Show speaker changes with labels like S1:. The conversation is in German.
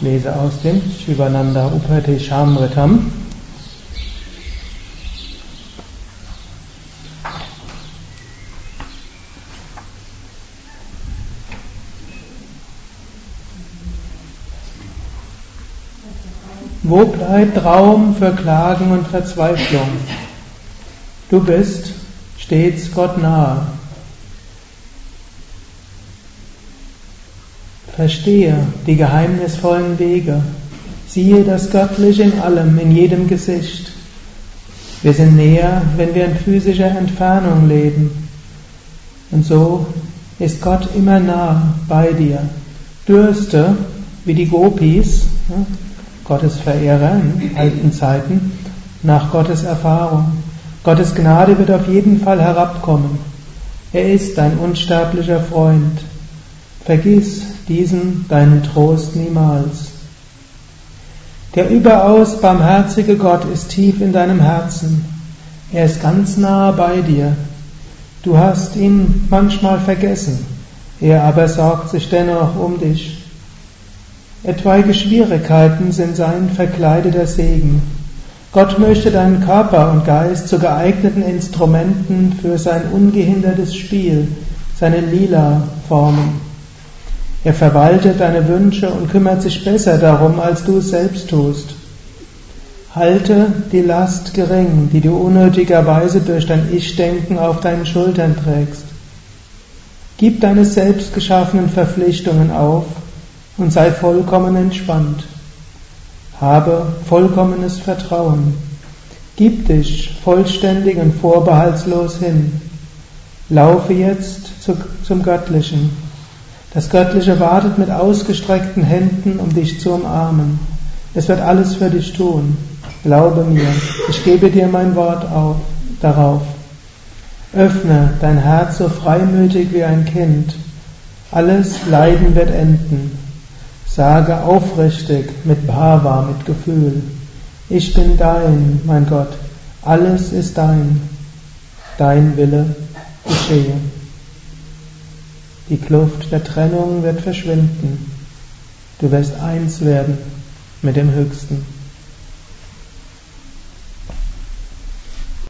S1: Ich lese aus dem Shivananda Upati Shamritam. Wo bleibt Raum für Klagen und Verzweiflung? Du bist stets Gott nahe. Verstehe die geheimnisvollen Wege. Siehe das Göttliche in allem, in jedem Gesicht. Wir sind näher, wenn wir in physischer Entfernung leben. Und so ist Gott immer nah bei dir. Dürste, wie die Gopis, Gottes Verehrer in alten Zeiten, nach Gottes Erfahrung. Gottes Gnade wird auf jeden Fall herabkommen. Er ist dein unsterblicher Freund. Vergiss diesen deinen Trost niemals. Der überaus barmherzige Gott ist tief in deinem Herzen. Er ist ganz nahe bei dir. Du hast ihn manchmal vergessen, er aber sorgt sich dennoch um dich. Etwaige Schwierigkeiten sind sein verkleideter Segen. Gott möchte deinen Körper und Geist zu geeigneten Instrumenten für sein ungehindertes Spiel, seine Lila formen. Er verwaltet deine Wünsche und kümmert sich besser darum, als du es selbst tust. Halte die Last gering, die du unnötigerweise durch dein Ich-Denken auf deinen Schultern trägst. Gib deine selbstgeschaffenen Verpflichtungen auf und sei vollkommen entspannt. Habe vollkommenes Vertrauen. Gib dich vollständig und vorbehaltslos hin. Laufe jetzt zum Göttlichen das Göttliche wartet mit ausgestreckten Händen, um dich zu umarmen. Es wird alles für dich tun. Glaube mir, ich gebe dir mein Wort auf, darauf. Öffne dein Herz so freimütig wie ein Kind. Alles Leiden wird enden. Sage aufrichtig, mit Bhava, mit Gefühl. Ich bin dein, mein Gott. Alles ist dein. Dein Wille geschehe. Die Kluft der Trennung wird verschwinden. Du wirst eins werden mit dem Höchsten.